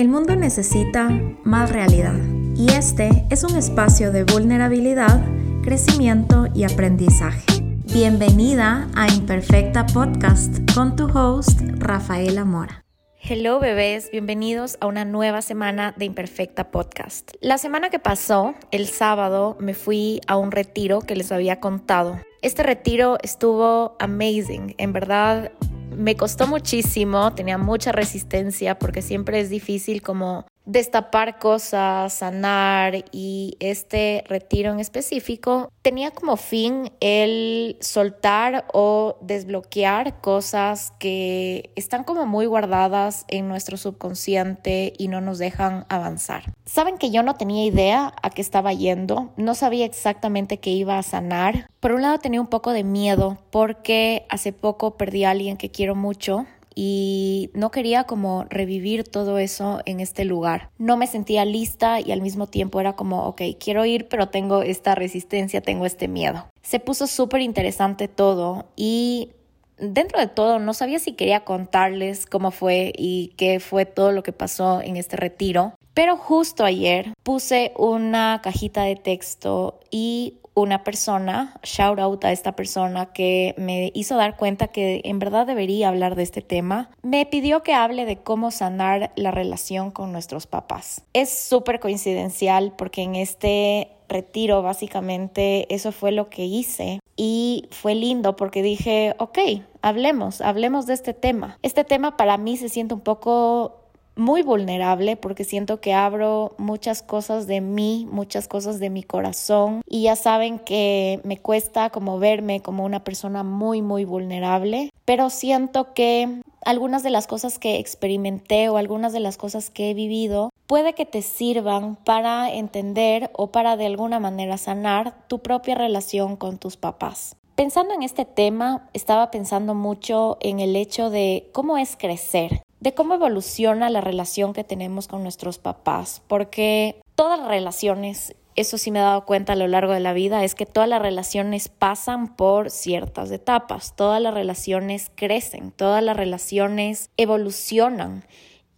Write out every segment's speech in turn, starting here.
El mundo necesita más realidad y este es un espacio de vulnerabilidad, crecimiento y aprendizaje. Bienvenida a Imperfecta Podcast con tu host Rafaela Mora. Hello bebés, bienvenidos a una nueva semana de Imperfecta Podcast. La semana que pasó, el sábado, me fui a un retiro que les había contado. Este retiro estuvo amazing, en verdad me costó muchísimo, tenía mucha resistencia porque siempre es difícil como destapar cosas, sanar y este retiro en específico tenía como fin el soltar o desbloquear cosas que están como muy guardadas en nuestro subconsciente y no nos dejan avanzar. Saben que yo no tenía idea a qué estaba yendo, no sabía exactamente qué iba a sanar. Por un lado tenía un poco de miedo porque hace poco perdí a alguien que quiero mucho y no quería como revivir todo eso en este lugar. No me sentía lista y al mismo tiempo era como, ok, quiero ir, pero tengo esta resistencia, tengo este miedo. Se puso súper interesante todo y dentro de todo no sabía si quería contarles cómo fue y qué fue todo lo que pasó en este retiro. Pero justo ayer puse una cajita de texto y una persona, shout out a esta persona que me hizo dar cuenta que en verdad debería hablar de este tema, me pidió que hable de cómo sanar la relación con nuestros papás. Es súper coincidencial porque en este retiro básicamente eso fue lo que hice y fue lindo porque dije, ok, hablemos, hablemos de este tema. Este tema para mí se siente un poco muy vulnerable porque siento que abro muchas cosas de mí, muchas cosas de mi corazón y ya saben que me cuesta como verme como una persona muy, muy vulnerable, pero siento que algunas de las cosas que experimenté o algunas de las cosas que he vivido puede que te sirvan para entender o para de alguna manera sanar tu propia relación con tus papás. Pensando en este tema, estaba pensando mucho en el hecho de cómo es crecer de cómo evoluciona la relación que tenemos con nuestros papás, porque todas las relaciones, eso sí me he dado cuenta a lo largo de la vida, es que todas las relaciones pasan por ciertas etapas, todas las relaciones crecen, todas las relaciones evolucionan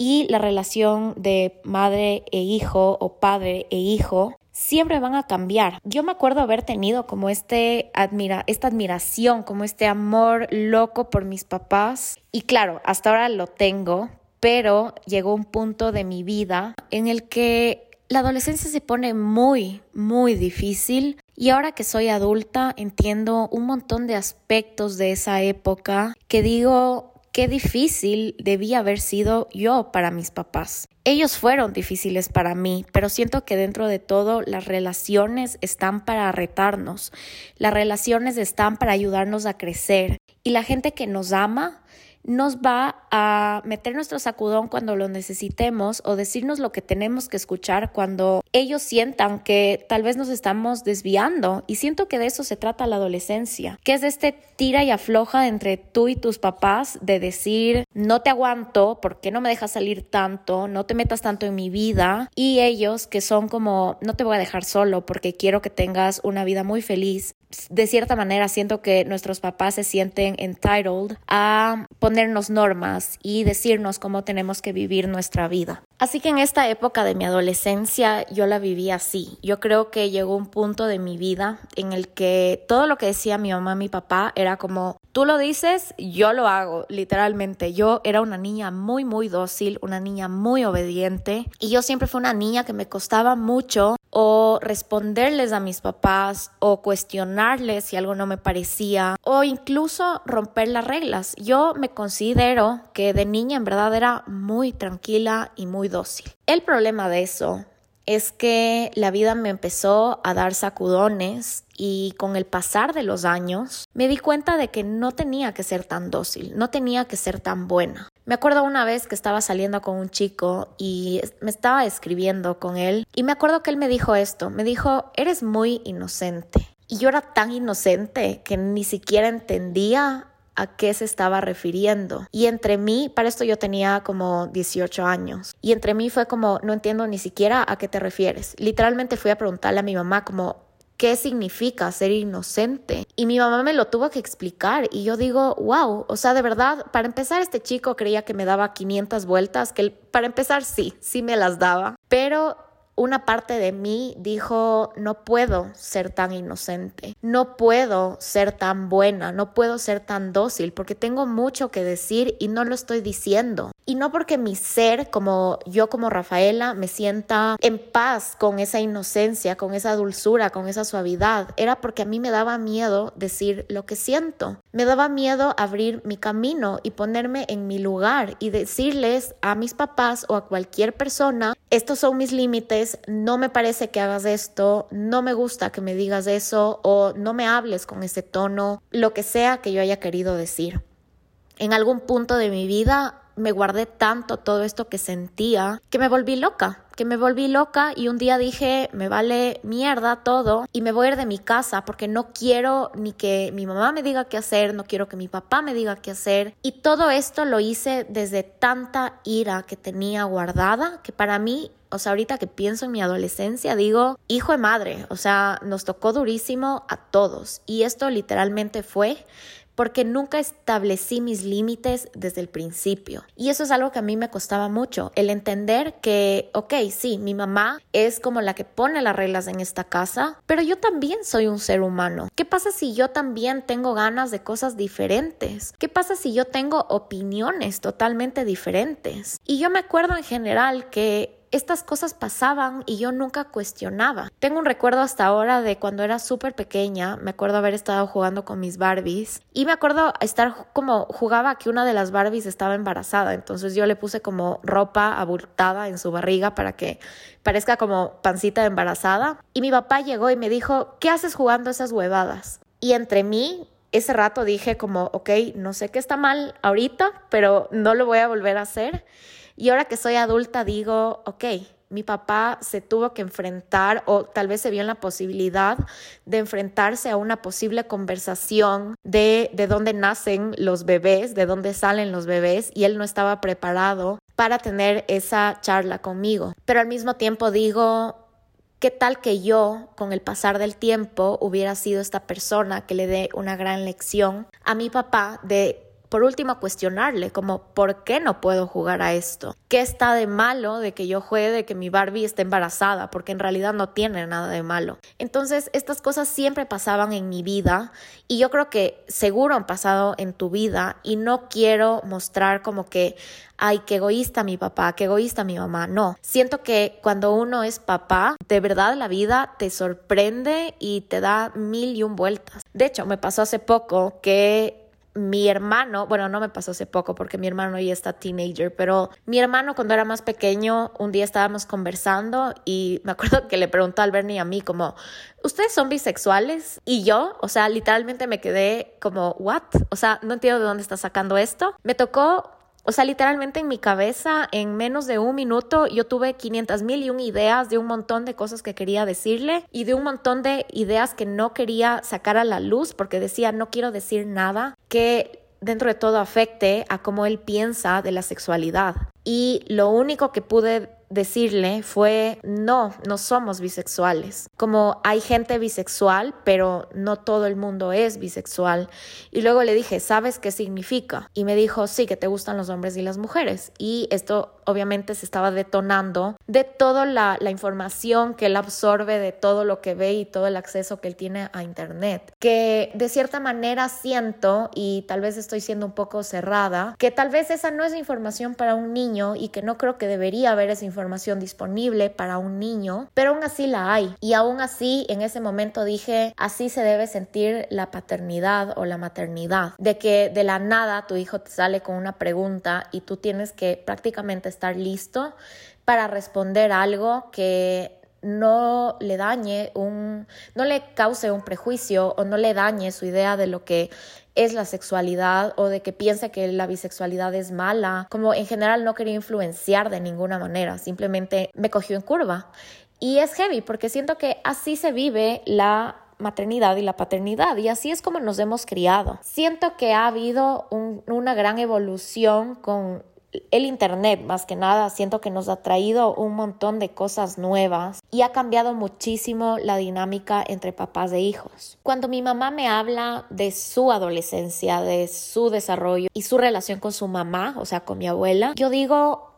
y la relación de madre e hijo o padre e hijo siempre van a cambiar. Yo me acuerdo haber tenido como este admira esta admiración, como este amor loco por mis papás y claro, hasta ahora lo tengo, pero llegó un punto de mi vida en el que la adolescencia se pone muy, muy difícil y ahora que soy adulta entiendo un montón de aspectos de esa época que digo, qué difícil debía haber sido yo para mis papás. Ellos fueron difíciles para mí, pero siento que dentro de todo las relaciones están para retarnos, las relaciones están para ayudarnos a crecer y la gente que nos ama nos va a meter nuestro sacudón cuando lo necesitemos o decirnos lo que tenemos que escuchar cuando ellos sientan que tal vez nos estamos desviando. Y siento que de eso se trata la adolescencia, que es de este tira y afloja entre tú y tus papás de decir, no te aguanto, ¿por qué no me dejas salir tanto? No te metas tanto en mi vida. Y ellos que son como, no te voy a dejar solo porque quiero que tengas una vida muy feliz de cierta manera siento que nuestros papás se sienten entitled a ponernos normas y decirnos cómo tenemos que vivir nuestra vida. Así que en esta época de mi adolescencia yo la viví así. Yo creo que llegó un punto de mi vida en el que todo lo que decía mi mamá mi papá era como, tú lo dices, yo lo hago, literalmente. Yo era una niña muy, muy dócil, una niña muy obediente y yo siempre fui una niña que me costaba mucho o responderles a mis papás o cuestionarles si algo no me parecía o incluso romper las reglas. Yo me considero que de niña en verdad era muy tranquila y muy dócil. El problema de eso es que la vida me empezó a dar sacudones y con el pasar de los años me di cuenta de que no tenía que ser tan dócil, no tenía que ser tan buena. Me acuerdo una vez que estaba saliendo con un chico y me estaba escribiendo con él y me acuerdo que él me dijo esto, me dijo, eres muy inocente. Y yo era tan inocente que ni siquiera entendía a qué se estaba refiriendo. Y entre mí, para esto yo tenía como 18 años, y entre mí fue como, no entiendo ni siquiera a qué te refieres. Literalmente fui a preguntarle a mi mamá como, qué significa ser inocente. Y mi mamá me lo tuvo que explicar y yo digo, wow, o sea, de verdad, para empezar este chico creía que me daba 500 vueltas, que para empezar sí, sí me las daba, pero una parte de mí dijo, no puedo ser tan inocente, no puedo ser tan buena, no puedo ser tan dócil porque tengo mucho que decir y no lo estoy diciendo. Y no porque mi ser, como yo como Rafaela, me sienta en paz con esa inocencia, con esa dulzura, con esa suavidad, era porque a mí me daba miedo decir lo que siento. Me daba miedo abrir mi camino y ponerme en mi lugar y decirles a mis papás o a cualquier persona, estos son mis límites, no me parece que hagas esto, no me gusta que me digas eso o no me hables con ese tono, lo que sea que yo haya querido decir. En algún punto de mi vida me guardé tanto todo esto que sentía que me volví loca, que me volví loca y un día dije, me vale mierda todo y me voy a ir de mi casa porque no quiero ni que mi mamá me diga qué hacer, no quiero que mi papá me diga qué hacer. Y todo esto lo hice desde tanta ira que tenía guardada que para mí o sea, ahorita que pienso en mi adolescencia, digo, hijo de madre, o sea, nos tocó durísimo a todos. Y esto literalmente fue porque nunca establecí mis límites desde el principio. Y eso es algo que a mí me costaba mucho, el entender que, ok, sí, mi mamá es como la que pone las reglas en esta casa, pero yo también soy un ser humano. ¿Qué pasa si yo también tengo ganas de cosas diferentes? ¿Qué pasa si yo tengo opiniones totalmente diferentes? Y yo me acuerdo en general que estas cosas pasaban y yo nunca cuestionaba. Tengo un recuerdo hasta ahora de cuando era súper pequeña, me acuerdo haber estado jugando con mis Barbies y me acuerdo estar como jugaba que una de las Barbies estaba embarazada, entonces yo le puse como ropa abultada en su barriga para que parezca como pancita embarazada y mi papá llegó y me dijo, ¿qué haces jugando esas huevadas? Y entre mí ese rato dije como, ok, no sé qué está mal ahorita, pero no lo voy a volver a hacer. Y ahora que soy adulta digo, ok, mi papá se tuvo que enfrentar o tal vez se vio en la posibilidad de enfrentarse a una posible conversación de de dónde nacen los bebés, de dónde salen los bebés y él no estaba preparado para tener esa charla conmigo. Pero al mismo tiempo digo, ¿qué tal que yo con el pasar del tiempo hubiera sido esta persona que le dé una gran lección a mi papá de por último, cuestionarle como, ¿por qué no puedo jugar a esto? ¿Qué está de malo de que yo juegue de que mi Barbie esté embarazada? Porque en realidad no tiene nada de malo. Entonces, estas cosas siempre pasaban en mi vida y yo creo que seguro han pasado en tu vida y no quiero mostrar como que, ay, qué egoísta mi papá, qué egoísta mi mamá. No, siento que cuando uno es papá, de verdad la vida te sorprende y te da mil y un vueltas. De hecho, me pasó hace poco que mi hermano, bueno, no me pasó hace poco porque mi hermano ya está teenager, pero mi hermano cuando era más pequeño, un día estábamos conversando y me acuerdo que le preguntó al Bernie a mí como, ¿ustedes son bisexuales? Y yo, o sea, literalmente me quedé como, ¿what? O sea, no entiendo de dónde está sacando esto. Me tocó o sea, literalmente en mi cabeza, en menos de un minuto, yo tuve 500 mil y un ideas de un montón de cosas que quería decirle y de un montón de ideas que no quería sacar a la luz porque decía, no quiero decir nada que dentro de todo afecte a cómo él piensa de la sexualidad. Y lo único que pude decirle fue, no, no somos bisexuales. Como hay gente bisexual, pero no todo el mundo es bisexual. Y luego le dije, ¿sabes qué significa? Y me dijo, sí, que te gustan los hombres y las mujeres. Y esto obviamente se estaba detonando de toda la, la información que él absorbe, de todo lo que ve y todo el acceso que él tiene a Internet. Que de cierta manera siento, y tal vez estoy siendo un poco cerrada, que tal vez esa no es información para un niño y que no creo que debería haber esa información disponible para un niño, pero aún así la hay. Y aún así, en ese momento dije, así se debe sentir la paternidad o la maternidad, de que de la nada tu hijo te sale con una pregunta y tú tienes que prácticamente listo para responder algo que no le dañe un, no le cause un prejuicio o no le dañe su idea de lo que es la sexualidad o de que piense que la bisexualidad es mala. Como en general no quería influenciar de ninguna manera, simplemente me cogió en curva. Y es heavy porque siento que así se vive la maternidad y la paternidad y así es como nos hemos criado. Siento que ha habido una gran evolución con el Internet, más que nada, siento que nos ha traído un montón de cosas nuevas y ha cambiado muchísimo la dinámica entre papás e hijos. Cuando mi mamá me habla de su adolescencia, de su desarrollo y su relación con su mamá, o sea, con mi abuela, yo digo,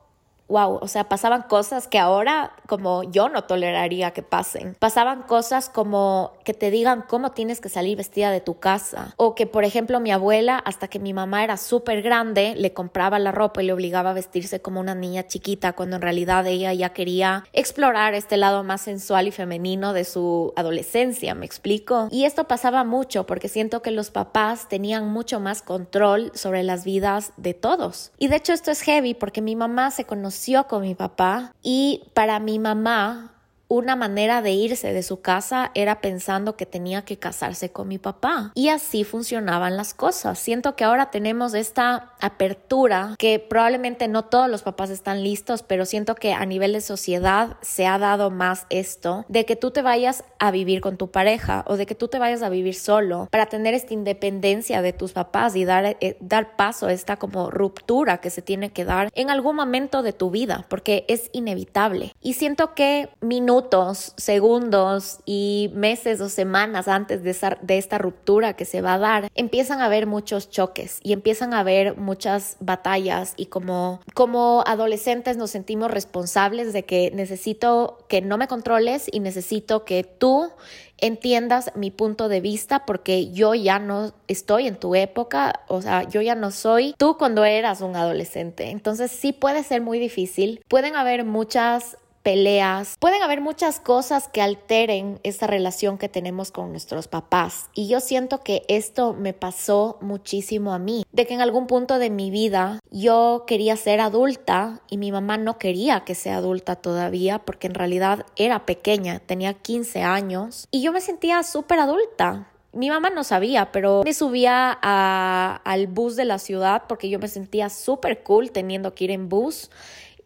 wow, o sea, pasaban cosas que ahora como yo no toleraría que pasen. Pasaban cosas como que te digan cómo tienes que salir vestida de tu casa o que por ejemplo mi abuela hasta que mi mamá era súper grande le compraba la ropa y le obligaba a vestirse como una niña chiquita cuando en realidad ella ya quería explorar este lado más sensual y femenino de su adolescencia, me explico. Y esto pasaba mucho porque siento que los papás tenían mucho más control sobre las vidas de todos. Y de hecho esto es heavy porque mi mamá se conoció con mi papá y para mi mamá una manera de irse de su casa era pensando que tenía que casarse con mi papá. Y así funcionaban las cosas. Siento que ahora tenemos esta apertura que probablemente no todos los papás están listos, pero siento que a nivel de sociedad se ha dado más esto de que tú te vayas a vivir con tu pareja o de que tú te vayas a vivir solo para tener esta independencia de tus papás y dar, eh, dar paso a esta como ruptura que se tiene que dar en algún momento de tu vida porque es inevitable. Y siento que minutos segundos y meses o semanas antes de, de esta ruptura que se va a dar, empiezan a haber muchos choques y empiezan a haber muchas batallas y como, como adolescentes nos sentimos responsables de que necesito que no me controles y necesito que tú entiendas mi punto de vista porque yo ya no estoy en tu época, o sea, yo ya no soy tú cuando eras un adolescente. Entonces sí puede ser muy difícil, pueden haber muchas peleas. Pueden haber muchas cosas que alteren esa relación que tenemos con nuestros papás. Y yo siento que esto me pasó muchísimo a mí. De que en algún punto de mi vida yo quería ser adulta y mi mamá no quería que sea adulta todavía porque en realidad era pequeña, tenía 15 años y yo me sentía súper adulta. Mi mamá no sabía, pero me subía al bus de la ciudad porque yo me sentía súper cool teniendo que ir en bus.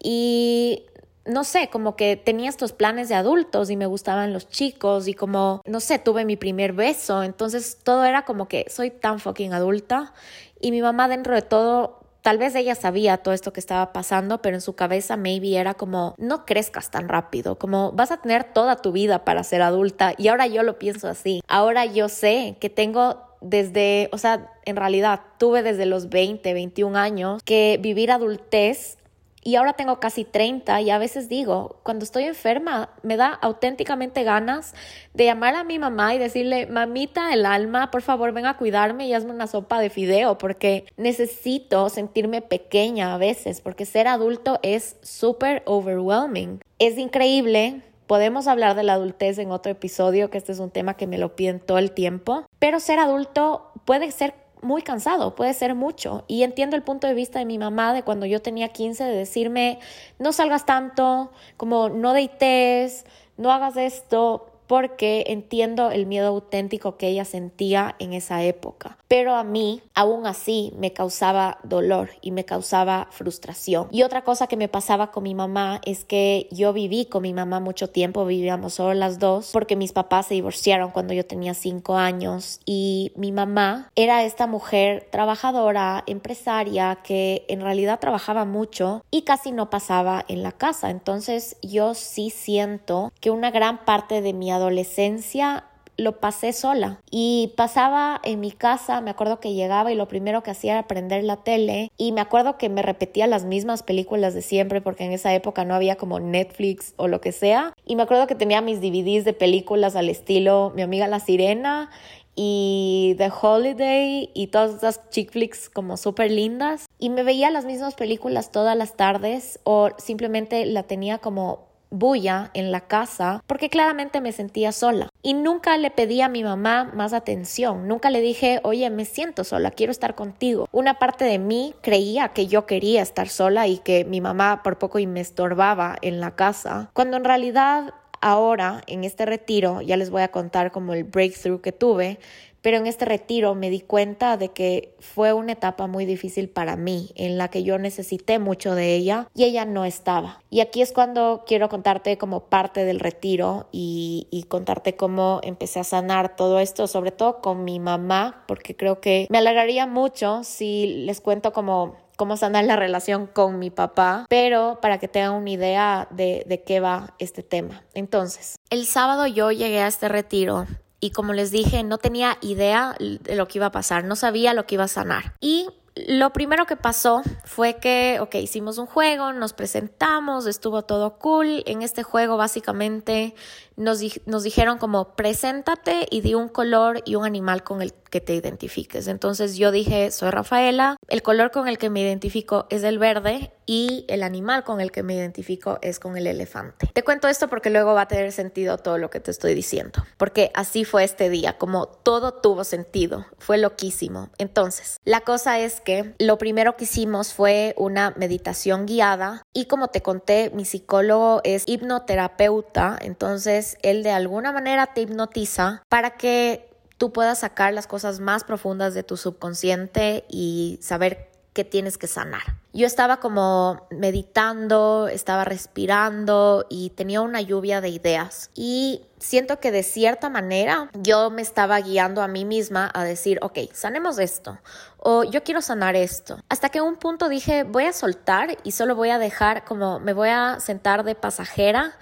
Y no sé, como que tenía estos planes de adultos y me gustaban los chicos y como, no sé, tuve mi primer beso, entonces todo era como que soy tan fucking adulta y mi mamá dentro de todo, tal vez ella sabía todo esto que estaba pasando, pero en su cabeza maybe era como, no crezcas tan rápido, como vas a tener toda tu vida para ser adulta y ahora yo lo pienso así, ahora yo sé que tengo desde, o sea, en realidad tuve desde los 20, 21 años que vivir adultez y ahora tengo casi 30 y a veces digo, cuando estoy enferma, me da auténticamente ganas de llamar a mi mamá y decirle, mamita el alma, por favor ven a cuidarme y hazme una sopa de fideo porque necesito sentirme pequeña a veces porque ser adulto es súper overwhelming. Es increíble. Podemos hablar de la adultez en otro episodio, que este es un tema que me lo piden todo el tiempo, pero ser adulto puede ser muy cansado, puede ser mucho. Y entiendo el punto de vista de mi mamá de cuando yo tenía 15 de decirme, no salgas tanto, como no deites, no hagas esto, porque entiendo el miedo auténtico que ella sentía en esa época. Pero a mí, aún así, me causaba dolor y me causaba frustración. Y otra cosa que me pasaba con mi mamá es que yo viví con mi mamá mucho tiempo, vivíamos solo las dos, porque mis papás se divorciaron cuando yo tenía cinco años y mi mamá era esta mujer trabajadora, empresaria, que en realidad trabajaba mucho y casi no pasaba en la casa. Entonces yo sí siento que una gran parte de mi adolescencia lo pasé sola. Y pasaba en mi casa, me acuerdo que llegaba y lo primero que hacía era prender la tele. Y me acuerdo que me repetía las mismas películas de siempre porque en esa época no había como Netflix o lo que sea. Y me acuerdo que tenía mis DVDs de películas al estilo Mi amiga la sirena y The Holiday y todas esas chick flicks como súper lindas. Y me veía las mismas películas todas las tardes o simplemente la tenía como bulla en la casa porque claramente me sentía sola. Y nunca le pedí a mi mamá más atención, nunca le dije, oye, me siento sola, quiero estar contigo. Una parte de mí creía que yo quería estar sola y que mi mamá por poco y me estorbaba en la casa, cuando en realidad ahora en este retiro ya les voy a contar como el breakthrough que tuve pero en este retiro me di cuenta de que fue una etapa muy difícil para mí, en la que yo necesité mucho de ella y ella no estaba. Y aquí es cuando quiero contarte como parte del retiro y, contarte cómo empecé a sanar todo esto, sobre todo con mi mamá, porque creo que me alegraría mucho si les cuento como cómo sanar la relación con mi papá, pero para que tengan una idea de, de qué va este tema. Entonces, el sábado yo llegué a este retiro y como les dije, no tenía idea de lo que iba a pasar, no sabía lo que iba a sanar. Y lo primero que pasó fue que, ok, hicimos un juego, nos presentamos, estuvo todo cool. En este juego básicamente nos, nos dijeron como preséntate y di un color y un animal con el que te identifiques. Entonces yo dije, soy Rafaela, el color con el que me identifico es el verde y el animal con el que me identifico es con el elefante. Te cuento esto porque luego va a tener sentido todo lo que te estoy diciendo, porque así fue este día, como todo tuvo sentido, fue loquísimo. Entonces, la cosa es que lo primero que hicimos fue una meditación guiada y como te conté, mi psicólogo es hipnoterapeuta, entonces él de alguna manera te hipnotiza para que tú puedas sacar las cosas más profundas de tu subconsciente y saber qué tienes que sanar. Yo estaba como meditando, estaba respirando y tenía una lluvia de ideas. Y siento que de cierta manera yo me estaba guiando a mí misma a decir, ok, sanemos esto o yo quiero sanar esto. Hasta que un punto dije, voy a soltar y solo voy a dejar como me voy a sentar de pasajera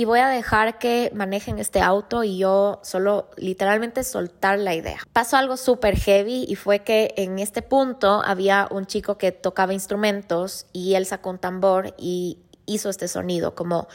y voy a dejar que manejen este auto y yo solo literalmente soltar la idea. Pasó algo súper heavy y fue que en este punto había un chico que tocaba instrumentos y él sacó un tambor y hizo este sonido como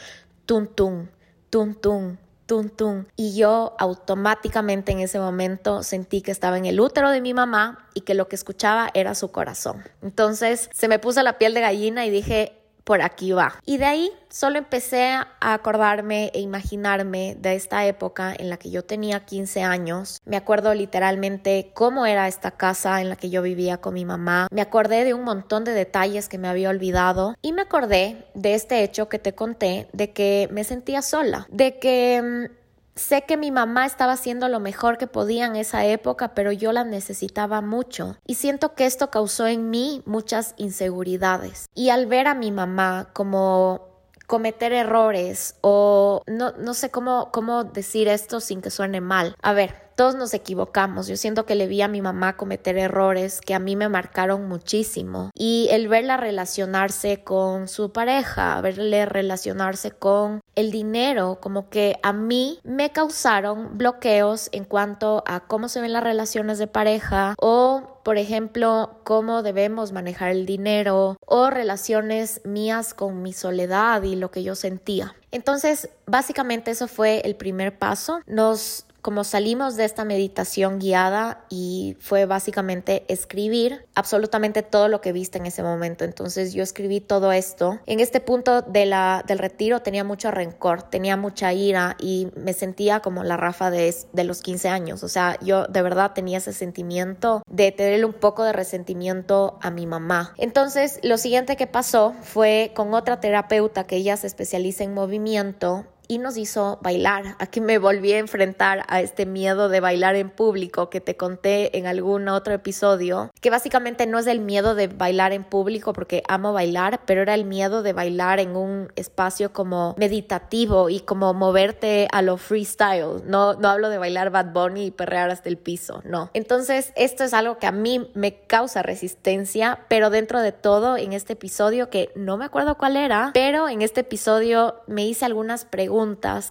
tum tum, tum tum, tum tum. Y yo automáticamente en ese momento sentí que estaba en el útero de mi mamá y que lo que escuchaba era su corazón. Entonces se me puso la piel de gallina y dije, por aquí va. Y de ahí solo empecé a acordarme e imaginarme de esta época en la que yo tenía 15 años. Me acuerdo literalmente cómo era esta casa en la que yo vivía con mi mamá. Me acordé de un montón de detalles que me había olvidado y me acordé de este hecho que te conté de que me sentía sola, de que mm, Sé que mi mamá estaba haciendo lo mejor que podía en esa época, pero yo la necesitaba mucho. Y siento que esto causó en mí muchas inseguridades. Y al ver a mi mamá como cometer errores o no, no sé cómo, cómo decir esto sin que suene mal. A ver, todos nos equivocamos. Yo siento que le vi a mi mamá cometer errores que a mí me marcaron muchísimo. Y el verla relacionarse con su pareja, verle relacionarse con el dinero, como que a mí me causaron bloqueos en cuanto a cómo se ven las relaciones de pareja o por ejemplo, cómo debemos manejar el dinero o relaciones mías con mi soledad y lo que yo sentía. Entonces, básicamente eso fue el primer paso. Nos como salimos de esta meditación guiada y fue básicamente escribir absolutamente todo lo que viste en ese momento. Entonces yo escribí todo esto. En este punto de la, del retiro tenía mucho rencor, tenía mucha ira y me sentía como la Rafa de, de los 15 años. O sea, yo de verdad tenía ese sentimiento de tenerle un poco de resentimiento a mi mamá. Entonces lo siguiente que pasó fue con otra terapeuta que ella se especializa en movimiento y nos hizo bailar. Aquí me volví a enfrentar a este miedo de bailar en público que te conté en algún otro episodio, que básicamente no es el miedo de bailar en público porque amo bailar, pero era el miedo de bailar en un espacio como meditativo y como moverte a lo freestyle. No, no hablo de bailar Bad Bunny y perrear hasta el piso, no. Entonces, esto es algo que a mí me causa resistencia, pero dentro de todo, en este episodio, que no me acuerdo cuál era, pero en este episodio me hice algunas preguntas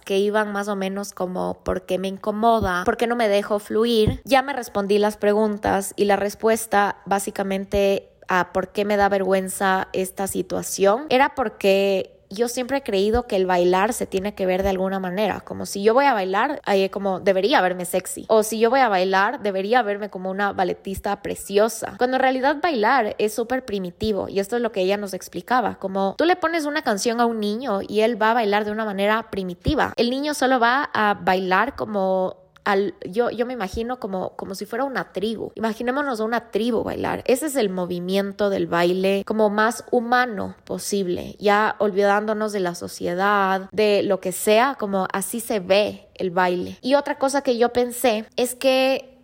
que iban más o menos como ¿por qué me incomoda? ¿Por qué no me dejo fluir? Ya me respondí las preguntas y la respuesta básicamente a por qué me da vergüenza esta situación era porque yo siempre he creído que el bailar se tiene que ver de alguna manera, como si yo voy a bailar, como debería verme sexy, o si yo voy a bailar, debería verme como una balletista preciosa, cuando en realidad bailar es súper primitivo y esto es lo que ella nos explicaba, como tú le pones una canción a un niño y él va a bailar de una manera primitiva, el niño solo va a bailar como yo, yo me imagino como, como si fuera una tribu. Imaginémonos una tribu bailar. Ese es el movimiento del baile como más humano posible, ya olvidándonos de la sociedad, de lo que sea, como así se ve el baile. Y otra cosa que yo pensé es que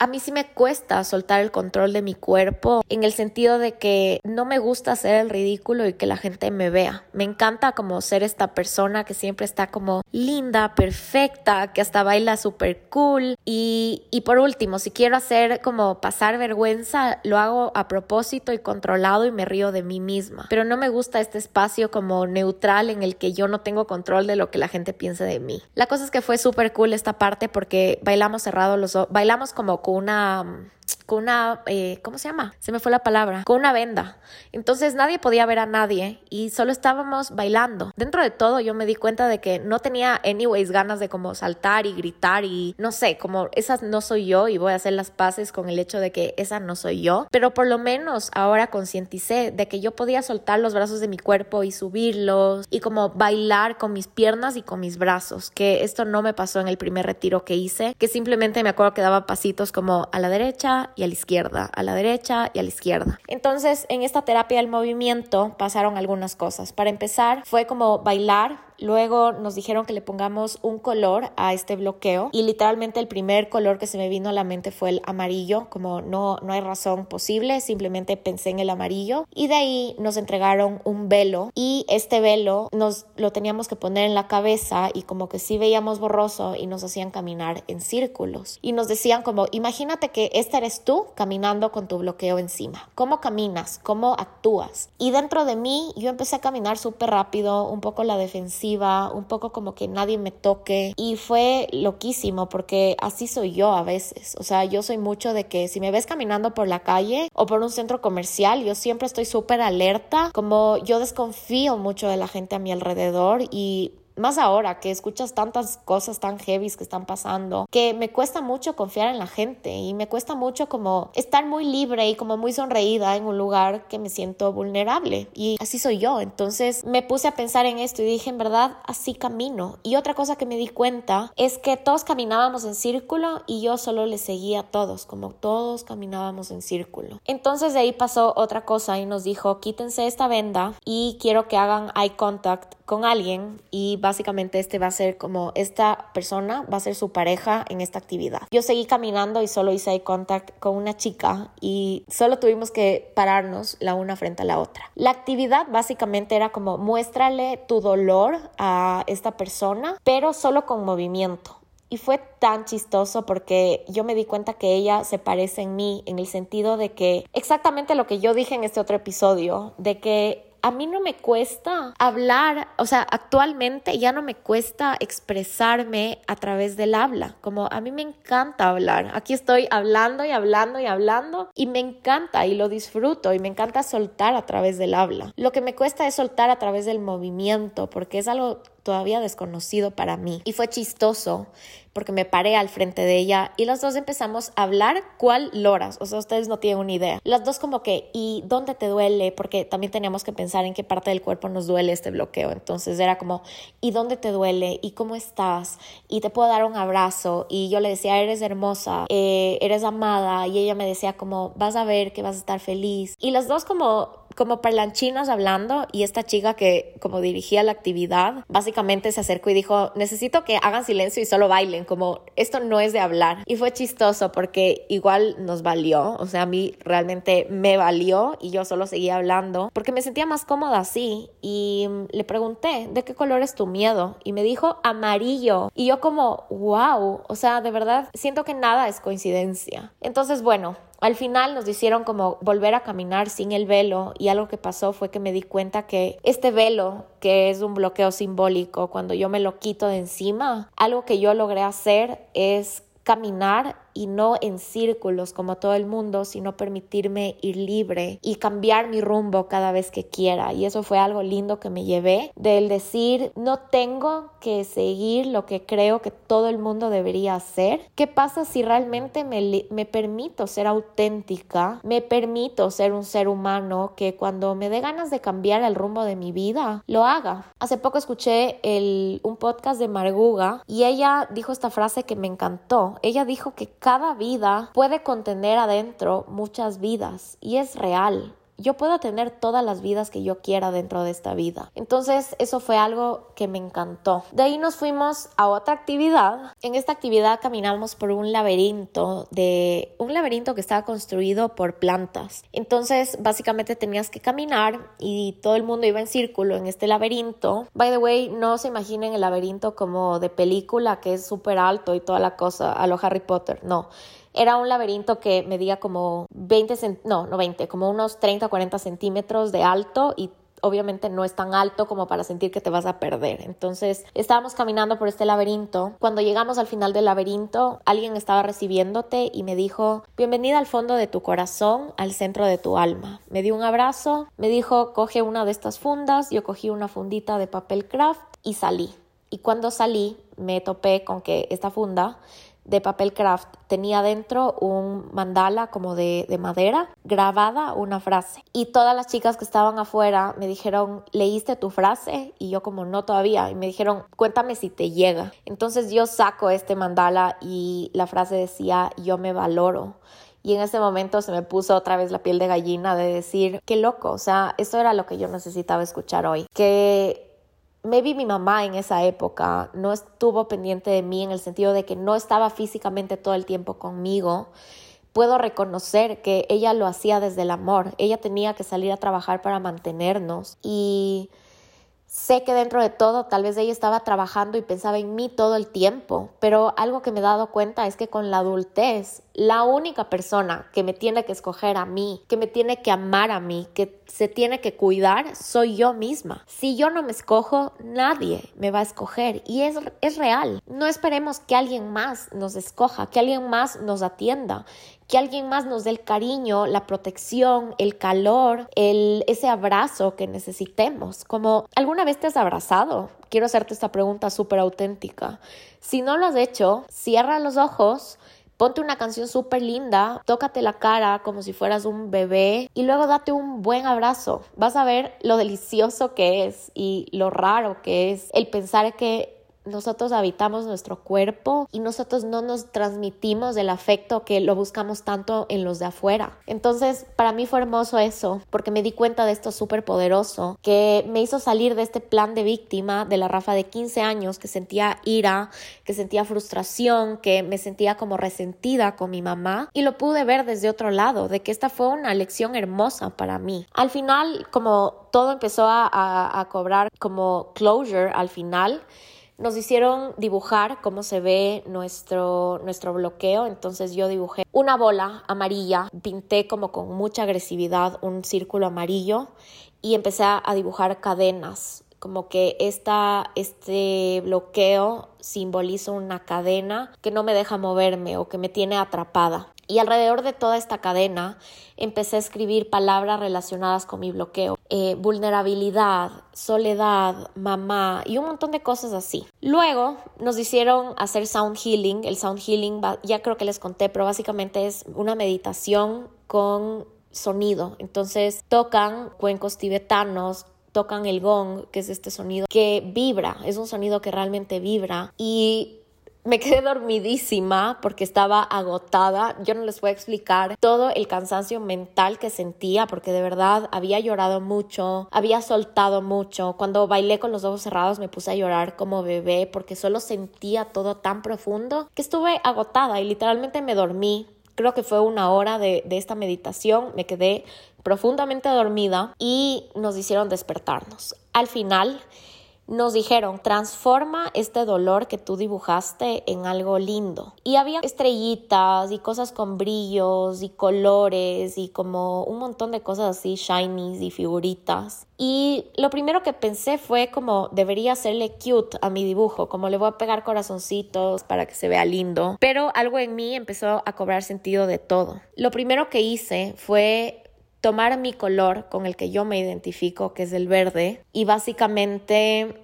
a mí sí me cuesta soltar el control de mi cuerpo en el sentido de que no me gusta hacer el ridículo y que la gente me vea. Me encanta como ser esta persona que siempre está como linda, perfecta, que hasta baila súper cool. Y, y por último, si quiero hacer como pasar vergüenza, lo hago a propósito y controlado y me río de mí misma. Pero no me gusta este espacio como neutral en el que yo no tengo control de lo que la gente piense de mí. La cosa es que fue súper cool esta parte porque bailamos cerrado los bailamos como una con una, eh, ¿cómo se llama? Se me fue la palabra, con una venda. Entonces nadie podía ver a nadie y solo estábamos bailando. Dentro de todo yo me di cuenta de que no tenía anyways ganas de como saltar y gritar y no sé, como esas no soy yo y voy a hacer las paces con el hecho de que esa no soy yo. Pero por lo menos ahora concienticé de que yo podía soltar los brazos de mi cuerpo y subirlos y como bailar con mis piernas y con mis brazos, que esto no me pasó en el primer retiro que hice, que simplemente me acuerdo que daba pasitos como a la derecha y a la izquierda, a la derecha y a la izquierda. Entonces, en esta terapia del movimiento pasaron algunas cosas. Para empezar, fue como bailar Luego nos dijeron que le pongamos un color a este bloqueo y literalmente el primer color que se me vino a la mente fue el amarillo, como no, no hay razón posible, simplemente pensé en el amarillo. Y de ahí nos entregaron un velo y este velo nos lo teníamos que poner en la cabeza y como que sí veíamos borroso y nos hacían caminar en círculos. Y nos decían como imagínate que esta eres tú caminando con tu bloqueo encima, cómo caminas, cómo actúas y dentro de mí yo empecé a caminar súper rápido, un poco la defensiva un poco como que nadie me toque. Y fue loquísimo porque así soy yo a veces, o sea, yo soy mucho de que si me ves caminando por la calle o por un centro comercial, yo siempre estoy súper alerta, como yo desconfío mucho de la gente a mi alrededor y más ahora que escuchas tantas cosas tan heavy que están pasando, que me cuesta mucho confiar en la gente y me cuesta mucho como estar muy libre y como muy sonreída en un lugar que me siento vulnerable. Y así soy yo. Entonces me puse a pensar en esto y dije, en verdad, así camino. Y otra cosa que me di cuenta es que todos caminábamos en círculo y yo solo le seguía a todos, como todos caminábamos en círculo. Entonces de ahí pasó otra cosa y nos dijo, quítense esta venda y quiero que hagan eye contact con alguien y básicamente este va a ser como esta persona va a ser su pareja en esta actividad. Yo seguí caminando y solo hice eye contact con una chica y solo tuvimos que pararnos la una frente a la otra. La actividad básicamente era como muéstrale tu dolor a esta persona, pero solo con movimiento. Y fue tan chistoso porque yo me di cuenta que ella se parece en mí en el sentido de que exactamente lo que yo dije en este otro episodio, de que a mí no me cuesta hablar, o sea, actualmente ya no me cuesta expresarme a través del habla, como a mí me encanta hablar. Aquí estoy hablando y hablando y hablando y me encanta y lo disfruto y me encanta soltar a través del habla. Lo que me cuesta es soltar a través del movimiento porque es algo todavía desconocido para mí. Y fue chistoso porque me paré al frente de ella y las dos empezamos a hablar cuál loras, o sea, ustedes no tienen una idea. Las dos como que, ¿y dónde te duele? Porque también teníamos que pensar en qué parte del cuerpo nos duele este bloqueo. Entonces era como, ¿y dónde te duele? ¿Y cómo estás? Y te puedo dar un abrazo. Y yo le decía, eres hermosa, eh, eres amada. Y ella me decía como, vas a ver que vas a estar feliz. Y las dos como como parlanchinos hablando y esta chica que como dirigía la actividad básicamente se acercó y dijo necesito que hagan silencio y solo bailen como esto no es de hablar y fue chistoso porque igual nos valió o sea a mí realmente me valió y yo solo seguía hablando porque me sentía más cómoda así y le pregunté de qué color es tu miedo y me dijo amarillo y yo como wow o sea de verdad siento que nada es coincidencia. Entonces bueno al final nos hicieron como volver a caminar sin el velo y algo que pasó fue que me di cuenta que este velo, que es un bloqueo simbólico, cuando yo me lo quito de encima, algo que yo logré hacer es caminar y no en círculos como todo el mundo, sino permitirme ir libre y cambiar mi rumbo cada vez que quiera. Y eso fue algo lindo que me llevé del decir, no tengo que seguir lo que creo que todo el mundo debería hacer. ¿Qué pasa si realmente me, me permito ser auténtica? Me permito ser un ser humano que cuando me dé ganas de cambiar el rumbo de mi vida, lo haga. Hace poco escuché el, un podcast de Marguga y ella dijo esta frase que me encantó. Ella dijo que cada vida puede contener adentro muchas vidas y es real. Yo puedo tener todas las vidas que yo quiera dentro de esta vida. Entonces eso fue algo que me encantó. De ahí nos fuimos a otra actividad. En esta actividad caminamos por un laberinto de un laberinto que estaba construido por plantas. Entonces básicamente tenías que caminar y todo el mundo iba en círculo en este laberinto. By the way, no se imaginen el laberinto como de película que es súper alto y toda la cosa a lo Harry Potter. No era un laberinto que medía como 20, no, no 20, como unos 30 40 centímetros de alto y obviamente no es tan alto como para sentir que te vas a perder. Entonces estábamos caminando por este laberinto. Cuando llegamos al final del laberinto, alguien estaba recibiéndote y me dijo, bienvenida al fondo de tu corazón, al centro de tu alma. Me dio un abrazo, me dijo, coge una de estas fundas, yo cogí una fundita de papel craft y salí. Y cuando salí, me topé con que esta funda de papel craft. Tenía dentro un mandala como de, de, madera grabada una frase. Y todas las chicas que estaban afuera me dijeron leíste tu frase y yo como no todavía y me dijeron cuéntame si te llega entonces yo saco este mandala y la frase decía yo me valoro y en ese momento se me puso otra vez la piel de gallina de decir, qué loco, o sea, eso era lo que yo necesitaba escuchar hoy, que maybe mi mamá en esa época no estuvo pendiente de mí en el sentido de que no estaba físicamente todo el tiempo conmigo. Puedo reconocer que ella lo hacía desde el amor. Ella tenía que salir a trabajar para mantenernos y Sé que dentro de todo tal vez ella estaba trabajando y pensaba en mí todo el tiempo, pero algo que me he dado cuenta es que con la adultez, la única persona que me tiene que escoger a mí, que me tiene que amar a mí, que se tiene que cuidar, soy yo misma. Si yo no me escojo, nadie me va a escoger y es, es real. No esperemos que alguien más nos escoja, que alguien más nos atienda, que alguien más nos dé el cariño, la protección, el calor, el, ese abrazo que necesitemos. Como, ¿alguna vez te has abrazado? Quiero hacerte esta pregunta súper auténtica. Si no lo has hecho, cierra los ojos. Ponte una canción súper linda, tócate la cara como si fueras un bebé y luego date un buen abrazo. Vas a ver lo delicioso que es y lo raro que es el pensar que nosotros habitamos nuestro cuerpo y nosotros no nos transmitimos el afecto que lo buscamos tanto en los de afuera. Entonces, para mí fue hermoso eso, porque me di cuenta de esto súper poderoso, que me hizo salir de este plan de víctima de la Rafa de 15 años, que sentía ira, que sentía frustración, que me sentía como resentida con mi mamá, y lo pude ver desde otro lado, de que esta fue una lección hermosa para mí. Al final, como todo empezó a, a cobrar como closure al final, nos hicieron dibujar cómo se ve nuestro, nuestro bloqueo, entonces yo dibujé una bola amarilla, pinté como con mucha agresividad un círculo amarillo y empecé a dibujar cadenas, como que esta, este bloqueo simboliza una cadena que no me deja moverme o que me tiene atrapada. Y alrededor de toda esta cadena empecé a escribir palabras relacionadas con mi bloqueo. Eh, vulnerabilidad, soledad, mamá y un montón de cosas así. Luego nos hicieron hacer sound healing. El sound healing, ya creo que les conté, pero básicamente es una meditación con sonido. Entonces tocan cuencos tibetanos, tocan el gong, que es este sonido que vibra, es un sonido que realmente vibra y me quedé dormidísima porque estaba agotada. Yo no les voy a explicar todo el cansancio mental que sentía porque de verdad había llorado mucho, había soltado mucho. Cuando bailé con los ojos cerrados me puse a llorar como bebé porque solo sentía todo tan profundo que estuve agotada y literalmente me dormí. Creo que fue una hora de, de esta meditación. Me quedé profundamente dormida y nos hicieron despertarnos. Al final nos dijeron, transforma este dolor que tú dibujaste en algo lindo. Y había estrellitas y cosas con brillos y colores y como un montón de cosas así, shinies y figuritas. Y lo primero que pensé fue como debería hacerle cute a mi dibujo, como le voy a pegar corazoncitos para que se vea lindo. Pero algo en mí empezó a cobrar sentido de todo. Lo primero que hice fue tomar mi color con el que yo me identifico, que es el verde, y básicamente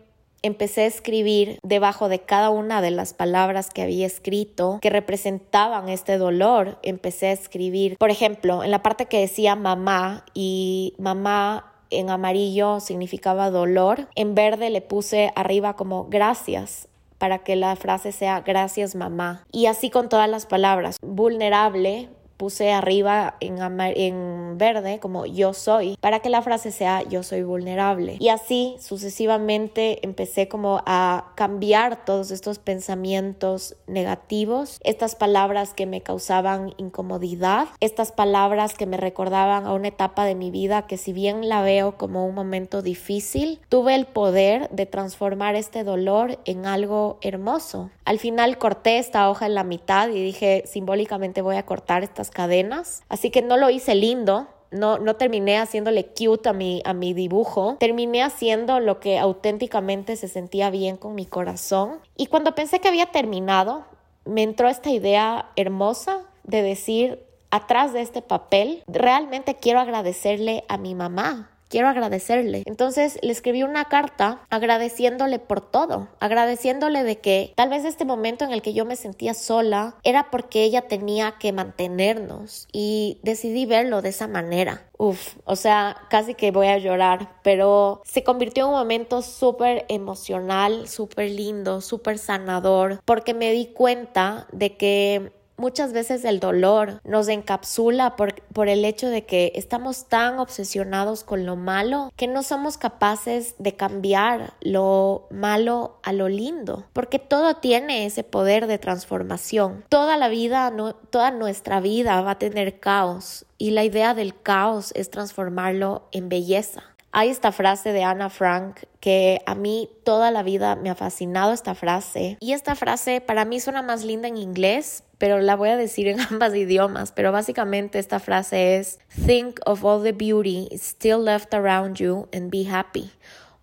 empecé a escribir debajo de cada una de las palabras que había escrito que representaban este dolor. Empecé a escribir, por ejemplo, en la parte que decía mamá y mamá en amarillo significaba dolor, en verde le puse arriba como gracias para que la frase sea gracias mamá. Y así con todas las palabras. Vulnerable puse arriba en, en verde como yo soy para que la frase sea yo soy vulnerable. Y así sucesivamente empecé como a cambiar todos estos pensamientos negativos, estas palabras que me causaban incomodidad, estas palabras que me recordaban a una etapa de mi vida que si bien la veo como un momento difícil, tuve el poder de transformar este dolor en algo hermoso. Al final corté esta hoja en la mitad y dije simbólicamente voy a cortar estas cadenas. Así que no lo hice lindo, no, no, terminé haciéndole cute a mi, a mi dibujo, terminé haciendo lo que auténticamente se sentía bien con mi corazón. Y cuando pensé que había terminado, me entró esta idea hermosa de decir, atrás de este papel, realmente quiero agradecerle a mi mamá quiero agradecerle. Entonces le escribí una carta agradeciéndole por todo, agradeciéndole de que tal vez este momento en el que yo me sentía sola era porque ella tenía que mantenernos y decidí verlo de esa manera. Uf, o sea, casi que voy a llorar, pero se convirtió en un momento súper emocional, súper lindo, súper sanador, porque me di cuenta de que Muchas veces el dolor nos encapsula por, por, el hecho de que estamos tan obsesionados con lo malo que no somos capaces de cambiar lo malo a lo lindo, porque todo tiene ese poder de transformación. Toda la vida, no, toda nuestra vida va a tener caos y la idea del caos es transformarlo en belleza. Hay esta frase de Anna Frank que a mí toda la vida me ha fascinado esta frase. Y esta frase para mí suena más linda en inglés, pero la voy a decir en ambas idiomas. Pero básicamente esta frase es Think of all the beauty still left around you and be happy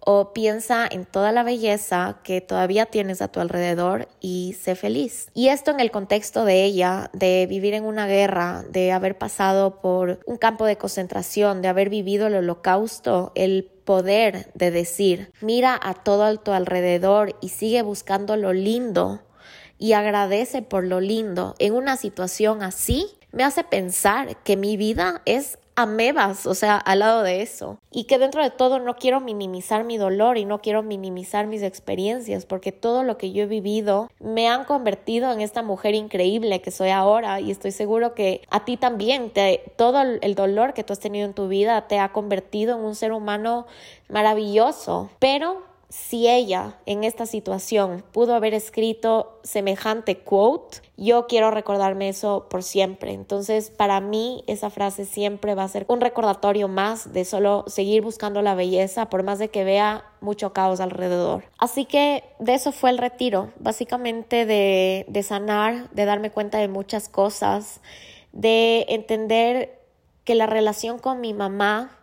o piensa en toda la belleza que todavía tienes a tu alrededor y sé feliz. Y esto en el contexto de ella, de vivir en una guerra, de haber pasado por un campo de concentración, de haber vivido el holocausto, el poder de decir, mira a todo a tu alrededor y sigue buscando lo lindo y agradece por lo lindo en una situación así, me hace pensar que mi vida es amebas, o sea, al lado de eso. Y que dentro de todo no quiero minimizar mi dolor y no quiero minimizar mis experiencias, porque todo lo que yo he vivido me han convertido en esta mujer increíble que soy ahora y estoy seguro que a ti también, te, todo el dolor que tú has tenido en tu vida te ha convertido en un ser humano maravilloso, pero si ella en esta situación pudo haber escrito semejante quote, yo quiero recordarme eso por siempre. Entonces, para mí, esa frase siempre va a ser un recordatorio más de solo seguir buscando la belleza, por más de que vea mucho caos alrededor. Así que de eso fue el retiro, básicamente de, de sanar, de darme cuenta de muchas cosas, de entender que la relación con mi mamá,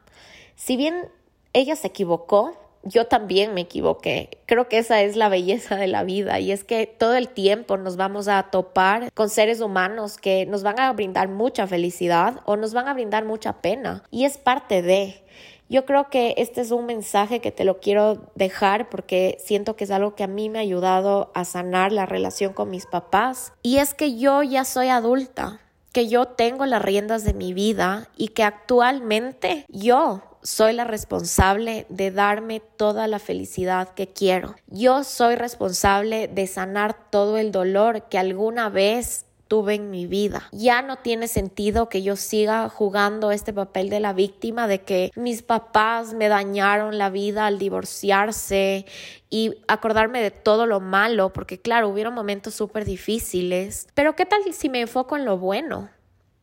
si bien ella se equivocó, yo también me equivoqué. Creo que esa es la belleza de la vida y es que todo el tiempo nos vamos a topar con seres humanos que nos van a brindar mucha felicidad o nos van a brindar mucha pena y es parte de... Yo creo que este es un mensaje que te lo quiero dejar porque siento que es algo que a mí me ha ayudado a sanar la relación con mis papás y es que yo ya soy adulta que yo tengo las riendas de mi vida y que actualmente yo soy la responsable de darme toda la felicidad que quiero. Yo soy responsable de sanar todo el dolor que alguna vez tuve en mi vida. Ya no tiene sentido que yo siga jugando este papel de la víctima de que mis papás me dañaron la vida al divorciarse y acordarme de todo lo malo, porque claro, hubieron momentos súper difíciles, pero ¿qué tal si me enfoco en lo bueno?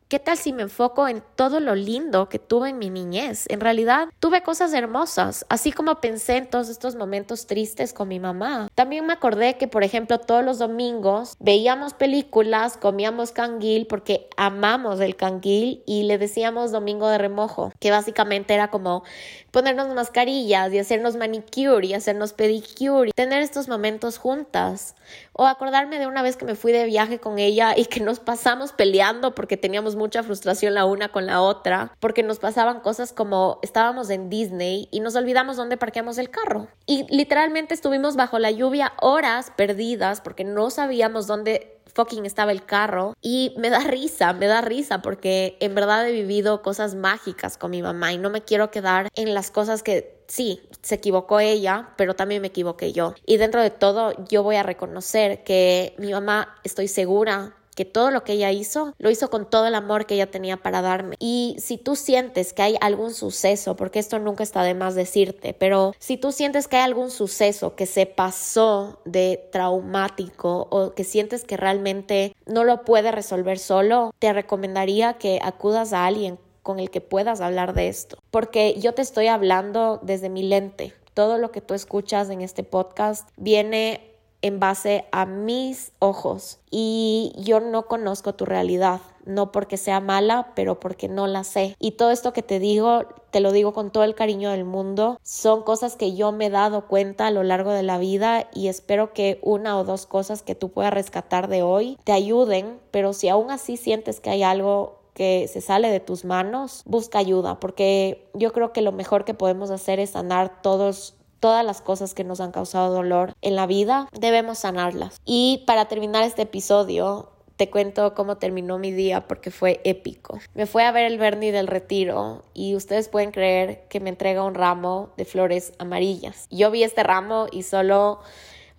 ¿Qué tal si me enfoco en todo lo lindo que tuve en mi niñez? En realidad tuve cosas hermosas, así como pensé en todos estos momentos tristes con mi mamá. También me acordé que, por ejemplo, todos los domingos veíamos películas, comíamos canguil porque amamos el canguil y le decíamos domingo de remojo, que básicamente era como ponernos mascarillas y hacernos manicure y hacernos pedicure y tener estos momentos juntas. O acordarme de una vez que me fui de viaje con ella y que nos pasamos peleando porque teníamos mucha frustración la una con la otra, porque nos pasaban cosas como estábamos en Disney y nos olvidamos dónde parqueamos el carro. Y literalmente estuvimos bajo la lluvia horas perdidas porque no sabíamos dónde fucking estaba el carro y me da risa, me da risa porque en verdad he vivido cosas mágicas con mi mamá y no me quiero quedar en las cosas que sí, se equivocó ella, pero también me equivoqué yo. Y dentro de todo, yo voy a reconocer que mi mamá, estoy segura que todo lo que ella hizo lo hizo con todo el amor que ella tenía para darme. Y si tú sientes que hay algún suceso, porque esto nunca está de más decirte, pero si tú sientes que hay algún suceso que se pasó de traumático o que sientes que realmente no lo puede resolver solo, te recomendaría que acudas a alguien con el que puedas hablar de esto, porque yo te estoy hablando desde mi lente. Todo lo que tú escuchas en este podcast viene en base a mis ojos y yo no conozco tu realidad, no porque sea mala, pero porque no la sé. Y todo esto que te digo, te lo digo con todo el cariño del mundo, son cosas que yo me he dado cuenta a lo largo de la vida y espero que una o dos cosas que tú puedas rescatar de hoy te ayuden, pero si aún así sientes que hay algo que se sale de tus manos, busca ayuda, porque yo creo que lo mejor que podemos hacer es sanar todos todas las cosas que nos han causado dolor en la vida, debemos sanarlas. Y para terminar este episodio, te cuento cómo terminó mi día porque fue épico. Me fue a ver el Bernie del retiro y ustedes pueden creer que me entrega un ramo de flores amarillas. Yo vi este ramo y solo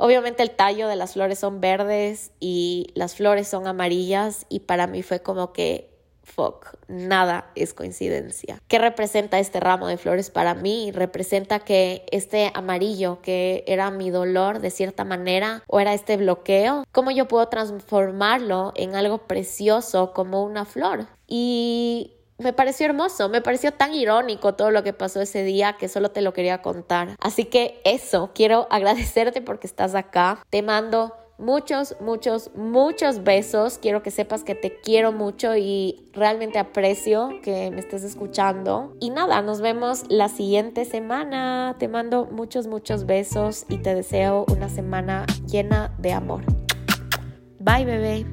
Obviamente el tallo de las flores son verdes y las flores son amarillas y para mí fue como que fuck, nada es coincidencia. ¿Qué representa este ramo de flores para mí? Representa que este amarillo que era mi dolor de cierta manera o era este bloqueo, ¿cómo yo puedo transformarlo en algo precioso como una flor? Y me pareció hermoso, me pareció tan irónico todo lo que pasó ese día que solo te lo quería contar. Así que eso, quiero agradecerte porque estás acá. Te mando muchos, muchos, muchos besos. Quiero que sepas que te quiero mucho y realmente aprecio que me estés escuchando. Y nada, nos vemos la siguiente semana. Te mando muchos, muchos besos y te deseo una semana llena de amor. Bye, bebé.